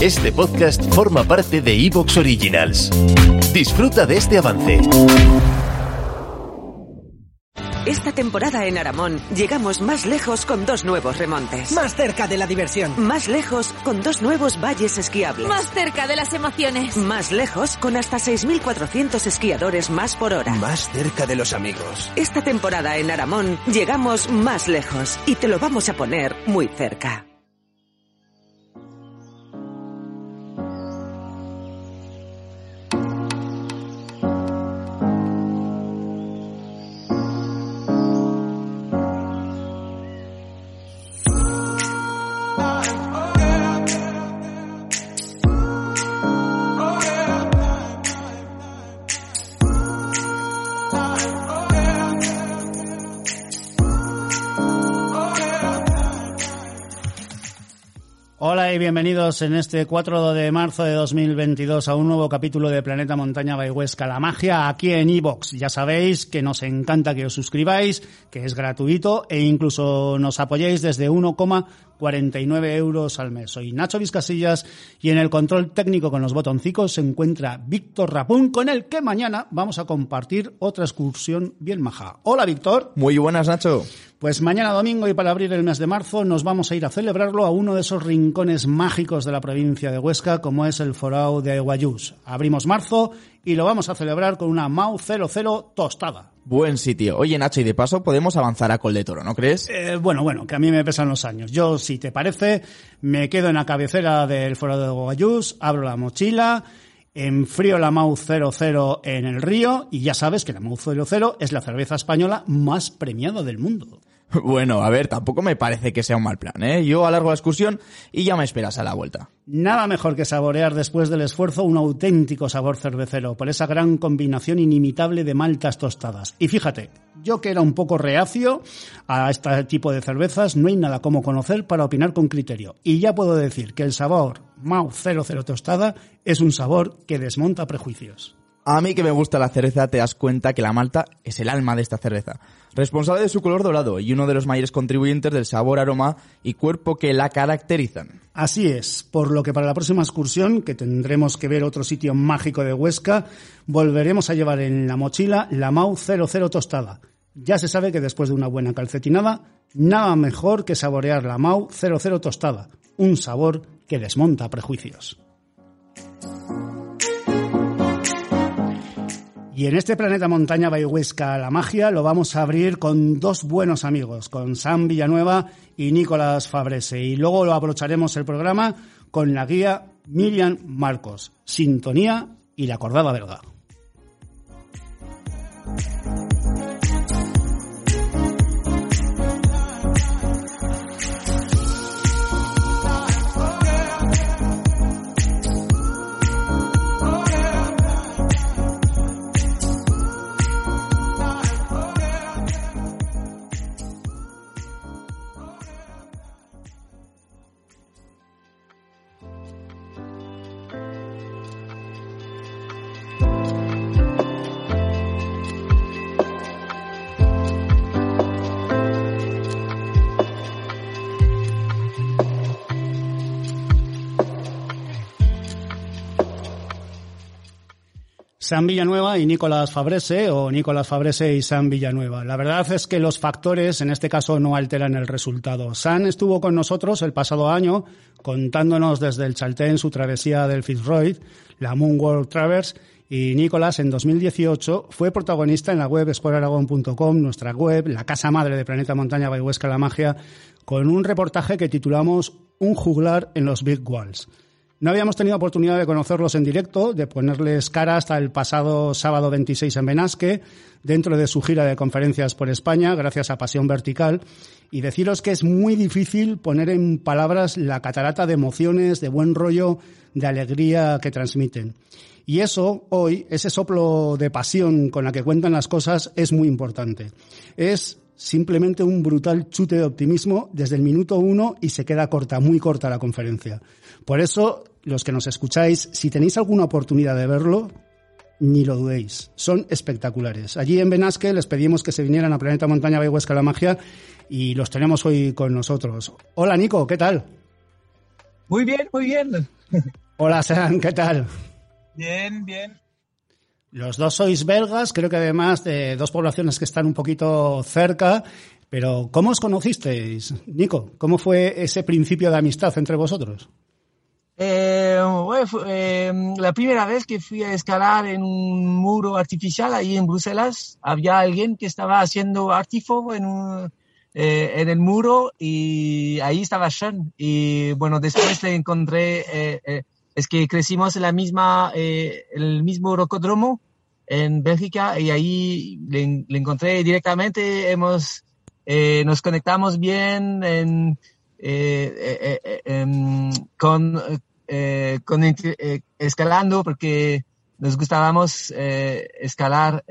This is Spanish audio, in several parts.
Este podcast forma parte de Evox Originals. Disfruta de este avance. Esta temporada en Aramón llegamos más lejos con dos nuevos remontes. Más cerca de la diversión. Más lejos con dos nuevos valles esquiables. Más cerca de las emociones. Más lejos con hasta 6.400 esquiadores más por hora. Más cerca de los amigos. Esta temporada en Aramón llegamos más lejos y te lo vamos a poner muy cerca. Ooh. Hola y bienvenidos en este 4 de marzo de 2022 a un nuevo capítulo de Planeta Montaña by Huesca, la magia aquí en iBox. Ya sabéis que nos encanta que os suscribáis, que es gratuito e incluso nos apoyéis desde 1,49 euros al mes. Soy Nacho Vizcasillas y en el control técnico con los botoncicos se encuentra Víctor Rapún, con el que mañana vamos a compartir otra excursión bien maja. Hola Víctor. Muy buenas Nacho. Pues mañana domingo y para abrir el mes de marzo nos vamos a ir a celebrarlo a uno de esos rincones mágicos de la provincia de Huesca como es el Forao de Aguayús. Abrimos marzo y lo vamos a celebrar con una Mau 00 tostada. Buen sitio. Oye Nacho, y de paso podemos avanzar a Col de Toro, ¿no crees? Eh, bueno, bueno, que a mí me pesan los años. Yo, si te parece, me quedo en la cabecera del Forao de Aguayús, abro la mochila enfrío la Mau 00 en el río y ya sabes que la Mau 00 es la cerveza española más premiada del mundo. Bueno, a ver, tampoco me parece que sea un mal plan, ¿eh? Yo alargo la excursión y ya me esperas a la vuelta. Nada mejor que saborear después del esfuerzo un auténtico sabor cervecero por esa gran combinación inimitable de maltas tostadas. Y fíjate, yo que era un poco reacio a este tipo de cervezas, no hay nada como conocer para opinar con criterio. Y ya puedo decir que el sabor Mau 00 tostada es un sabor que desmonta prejuicios. A mí que me gusta la cerveza, te das cuenta que la malta es el alma de esta cerveza. Responsable de su color dorado y uno de los mayores contribuyentes del sabor, aroma y cuerpo que la caracterizan. Así es, por lo que para la próxima excursión, que tendremos que ver otro sitio mágico de Huesca, volveremos a llevar en la mochila la Mau 00 tostada. Ya se sabe que después de una buena calcetinada, nada mejor que saborear la Mau 00 tostada, un sabor que desmonta prejuicios. Y en este planeta montaña Huesca la magia lo vamos a abrir con dos buenos amigos, con Sam Villanueva y Nicolás Fabrese. Y luego lo abrocharemos el programa con la guía Miriam Marcos, Sintonía y la Cordada Belga. San Villanueva y Nicolás Fabrese, o Nicolás Fabrese y San Villanueva. La verdad es que los factores en este caso no alteran el resultado. San estuvo con nosotros el pasado año contándonos desde el Chaltén su travesía del Fitzroy, la Moon World Traverse, y Nicolás en 2018 fue protagonista en la web exploraragon.com, nuestra web, la casa madre de Planeta Montaña by Huesca La Magia, con un reportaje que titulamos Un juglar en los Big Walls. No habíamos tenido oportunidad de conocerlos en directo, de ponerles cara hasta el pasado sábado 26 en Benasque, dentro de su gira de conferencias por España, gracias a Pasión Vertical, y deciros que es muy difícil poner en palabras la catarata de emociones, de buen rollo, de alegría que transmiten. Y eso, hoy, ese soplo de pasión con la que cuentan las cosas es muy importante. Es simplemente un brutal chute de optimismo desde el minuto uno y se queda corta, muy corta la conferencia. Por eso, los que nos escucháis, si tenéis alguna oportunidad de verlo, ni lo dudéis. Son espectaculares. Allí en Benasque les pedimos que se vinieran a Planeta Montaña Bayhuesca La Magia y los tenemos hoy con nosotros. Hola Nico, ¿qué tal? Muy bien, muy bien. Hola Sean, ¿qué tal? Bien, bien. Los dos sois belgas, creo que además de dos poblaciones que están un poquito cerca, pero ¿cómo os conocisteis, Nico? ¿Cómo fue ese principio de amistad entre vosotros? Eh, eh, la primera vez que fui a escalar en un muro artificial ahí en Bruselas, había alguien que estaba haciendo artifo en, eh, en el muro y ahí estaba Sean. Y bueno, después le encontré, es que crecimos en la misma, el mismo rocódromo en Bélgica y ahí le, le encontré directamente, hemos, nos conectamos bien en, em, con eh, con, eh, escalando porque nos gustábamos eh, escalar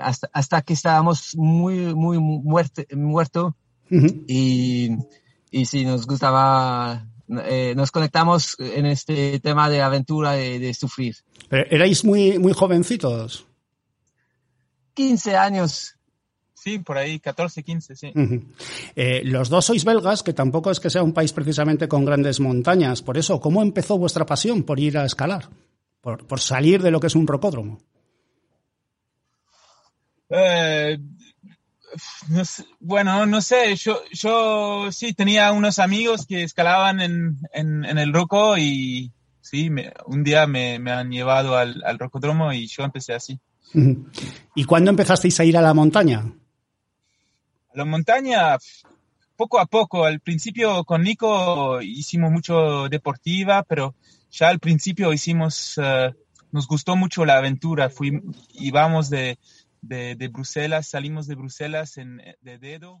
hasta, hasta que estábamos muy, muy muerto, muerto y, y sí, nos gustaba, eh, nos conectamos en este tema de aventura, de, de sufrir. Erais muy, muy jovencitos. 15 años. Sí, por ahí, 14, 15, sí. Uh -huh. eh, los dos sois belgas, que tampoco es que sea un país precisamente con grandes montañas. Por eso, ¿cómo empezó vuestra pasión por ir a escalar? Por, por salir de lo que es un rocódromo. Eh, no sé, bueno, no sé, yo, yo sí tenía unos amigos que escalaban en, en, en el roco y sí, me, un día me, me, han llevado al, al rocódromo y yo empecé así. Uh -huh. ¿Y cuándo empezasteis a ir a la montaña? La montaña, poco a poco. Al principio con Nico hicimos mucho deportiva, pero ya al principio hicimos, uh, nos gustó mucho la aventura. Fuimos, íbamos de, de, de, Bruselas, salimos de Bruselas en, de dedo.